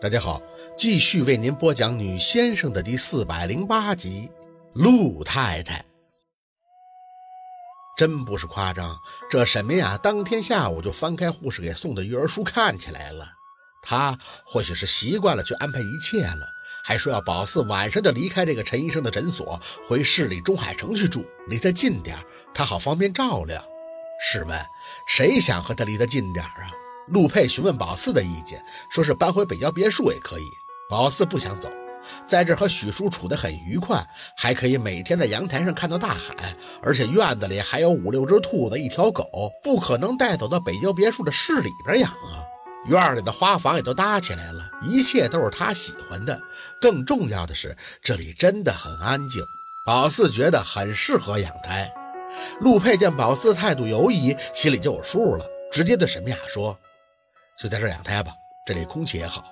大家好，继续为您播讲《女先生》的第四百零八集。陆太太，真不是夸张，这沈明雅当天下午就翻开护士给送的育儿书看起来了。她或许是习惯了去安排一切了，还说要保四晚上就离开这个陈医生的诊所，回市里中海城去住，离他近点他好方便照料。试问，谁想和他离得近点啊？陆佩询问宝四的意见，说是搬回北郊别墅也可以。宝四不想走，在这和许叔处得很愉快，还可以每天在阳台上看到大海，而且院子里还有五六只兔子、一条狗，不可能带走到北郊别墅的市里边养啊。院里的花房也都搭起来了，一切都是他喜欢的。更重要的是，这里真的很安静，宝四觉得很适合养胎。陆佩见宝四态度犹疑，心里就有数了，直接对沈明雅说。就在这养胎吧，这里空气也好。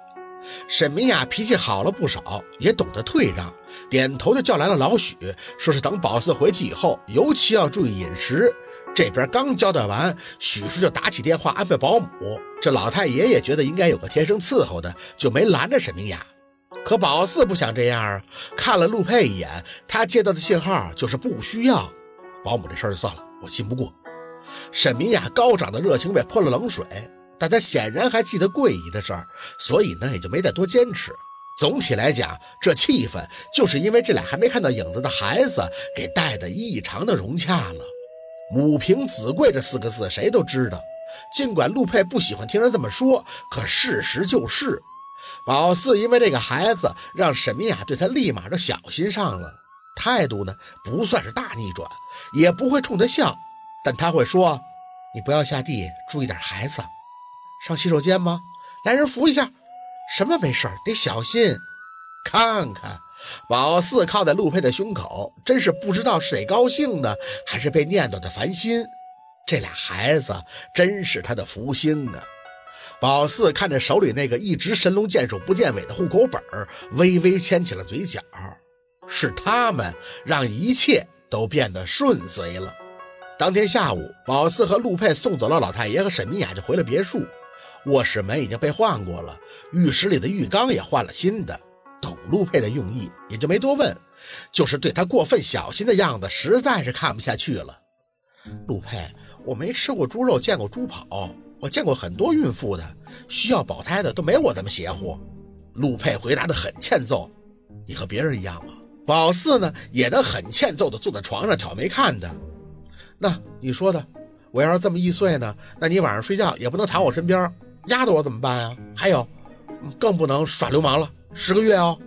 沈明雅脾气好了不少，也懂得退让，点头就叫来了老许，说是等宝四回去以后，尤其要注意饮食。这边刚交代完，许叔就打起电话安排保姆。这老太爷也觉得应该有个贴身伺候的，就没拦着沈明雅。可宝四不想这样啊，看了陆佩一眼，他接到的信号就是不需要保姆这事儿就算了，我信不过。沈明雅高涨的热情被泼了冷水。但他显然还记得桂姨的事儿，所以呢也就没再多坚持。总体来讲，这气氛就是因为这俩还没看到影子的孩子给带的异常的融洽了。母凭子贵这四个字谁都知道，尽管陆佩不喜欢听人这么说，可事实就是，宝四因为这个孩子让沈明雅对他立马就小心上了，态度呢不算是大逆转，也不会冲他笑，但他会说：“你不要下地，注意点孩子。”上洗手间吗？来人扶一下。什么没事得小心。看看，宝四靠在陆佩的胸口，真是不知道是得高兴呢，还是被念叨的烦心。这俩孩子真是他的福星啊！宝四看着手里那个一直神龙见首不见尾的户口本，微微牵起了嘴角。是他们让一切都变得顺遂了。当天下午，宝四和陆佩送走了老太爷和沈明雅，就回了别墅。卧室门已经被换过了，浴室里的浴缸也换了新的。懂陆佩的用意，也就没多问，就是对他过分小心的样子，实在是看不下去了。陆佩，我没吃过猪肉，见过猪跑，我见过很多孕妇的，需要保胎的都没我这么邪乎。陆佩回答的很欠揍，你和别人一样吗？宝四呢，也能很欠揍的坐在床上挑眉看他。那你说的，我要是这么易碎呢？那你晚上睡觉也不能躺我身边。压着我怎么办啊？还有，更不能耍流氓了。十个月哦。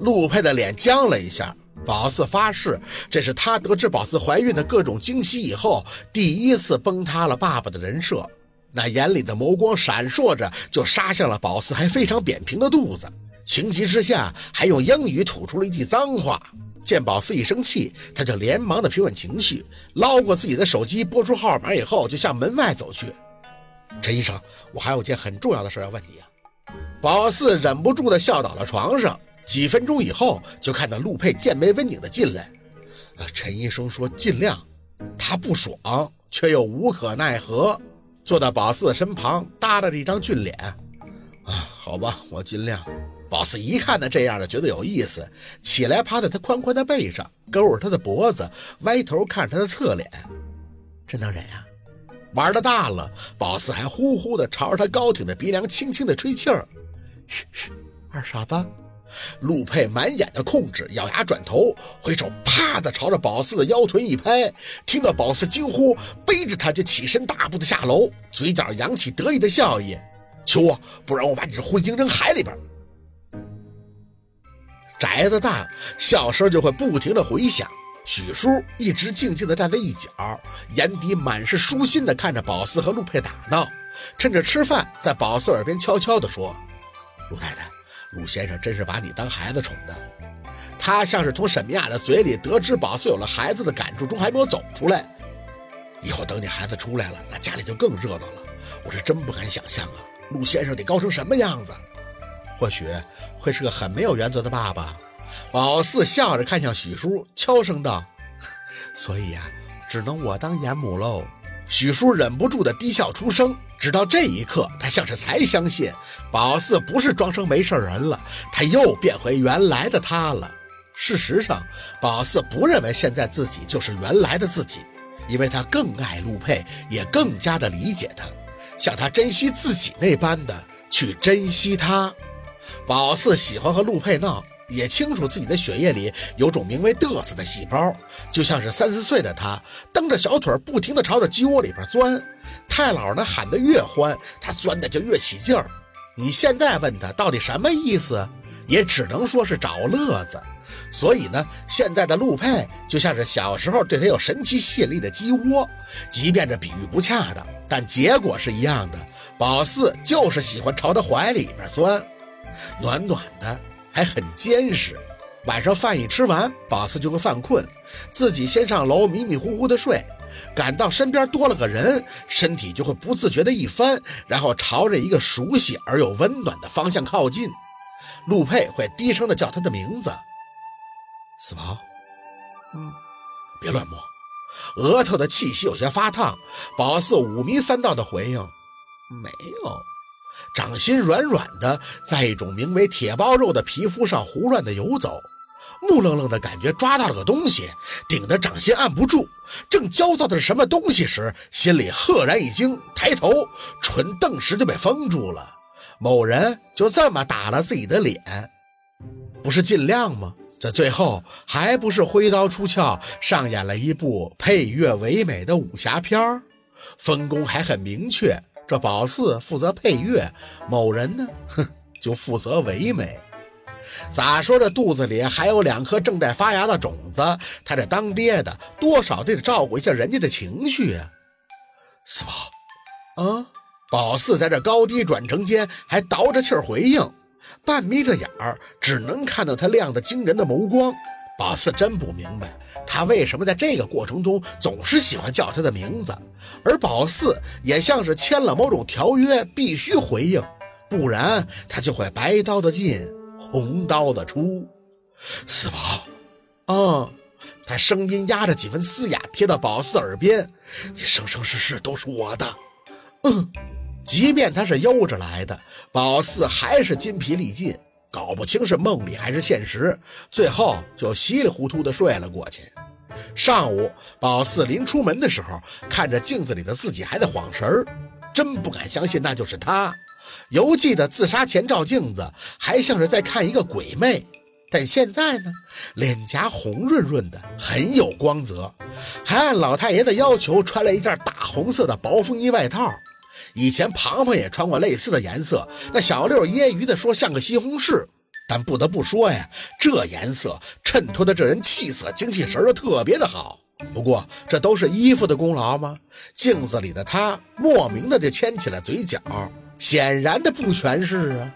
陆佩的脸僵了一下。宝四发誓，这是他得知宝四怀孕的各种惊喜以后，第一次崩塌了爸爸的人设。那眼里的眸光闪烁着，就杀向了宝四还非常扁平的肚子。情急之下，还用英语吐出了一句脏话。见宝四一生气，他就连忙的平稳情绪，捞过自己的手机，拨出号码以后，就向门外走去。陈医生，我还有件很重要的事要问你啊！宝四忍不住的笑倒了床上。几分钟以后，就看到陆佩剑眉温拧的进来。啊，陈医生说尽量，他不爽，却又无可奈何，坐到宝四的身旁，耷拉着一张俊脸。啊，好吧，我尽量。宝四一看他这样的，觉得有意思，起来趴在他宽宽的背上，勾着他的脖子，歪头看着他的侧脸。真能忍呀！玩的大了，宝四还呼呼的朝着他高挺的鼻梁轻轻的吹气儿。二傻子。陆佩满眼的控制，咬牙转头，回手啪的朝着宝四的腰臀一拍。听到宝四惊呼，背着他就起身大步的下楼，嘴角扬起得意的笑意。求我，不然我把你这混精扔海里边。宅子大，笑声就会不停的回响。许叔一直静静地站在一角，眼底满是舒心地看着宝四和陆佩打闹，趁着吃饭，在宝四耳边悄悄地说：“陆太太，陆先生真是把你当孩子宠的。”他像是从沈明雅的嘴里得知宝四有了孩子的感触中还没有走出来。以后等你孩子出来了，那家里就更热闹了。我是真不敢想象啊，陆先生得高成什么样子？或许会是个很没有原则的爸爸。宝四笑着看向许叔，悄声道：“ 所以呀，只能我当严母喽。”许叔忍不住的低笑出声，直到这一刻，他像是才相信宝四不是装成没事人了，他又变回原来的他了。事实上，宝四不认为现在自己就是原来的自己，因为他更爱陆佩，也更加的理解他，像他珍惜自己那般的去珍惜他。宝四喜欢和陆佩闹，也清楚自己的血液里有种名为嘚瑟的细胞，就像是三四岁的他蹬着小腿不停地朝着鸡窝里边钻。太姥呢喊得越欢，他钻的就越起劲儿。你现在问他到底什么意思，也只能说是找乐子。所以呢，现在的陆佩就像是小时候对他有神奇吸引力的鸡窝，即便这比喻不恰当，但结果是一样的。宝四就是喜欢朝他怀里边钻，暖暖的，还很坚实。晚上饭一吃完，宝四就会犯困，自己先上楼迷迷糊糊的睡。感到身边多了个人，身体就会不自觉的一翻，然后朝着一个熟悉而又温暖的方向靠近。陆佩会低声的叫他的名字：“四宝。”“嗯，别乱摸。”额头的气息有些发烫。宝四五迷三道的回应：“没有。”掌心软软的，在一种名为铁包肉的皮肤上胡乱的游走。木愣愣的感觉抓到了个东西，顶得掌心按不住。正焦躁的是什么东西时，心里赫然一惊，抬头，唇顿时就被封住了。某人就这么打了自己的脸，不是尽量吗？在最后，还不是挥刀出鞘，上演了一部配乐唯美的武侠片儿，分工还很明确。这宝四负责配乐，某人呢，哼，就负责唯美。咋说这肚子里还有两颗正在发芽的种子，他这当爹的多少得照顾一下人家的情绪啊！四宝，啊，宝四在这高低转成间还倒着气儿回应，半眯着眼儿，只能看到他亮得惊人的眸光。宝四真不明白，他为什么在这个过程中总是喜欢叫他的名字，而宝四也像是签了某种条约，必须回应，不然他就会白刀子进。红刀子出，四宝，嗯，他声音压着几分嘶哑，贴到宝四耳边：“你生生世世都是我的。”嗯，即便他是悠着来的，宝四还是筋疲力尽，搞不清是梦里还是现实，最后就稀里糊涂的睡了过去。上午，宝四临出门的时候，看着镜子里的自己还在晃神儿，真不敢相信那就是他。犹记得自杀前照镜子，还像是在看一个鬼魅。但现在呢，脸颊红润润的，很有光泽，还按老太爷的要求穿了一件大红色的薄风衣外套。以前庞庞也穿过类似的颜色，那小六揶揄的说像个西红柿。但不得不说呀，这颜色衬托的这人气色、精气神儿特别的好。不过这都是衣服的功劳吗？镜子里的他莫名的就牵起了嘴角。显然的不全是啊。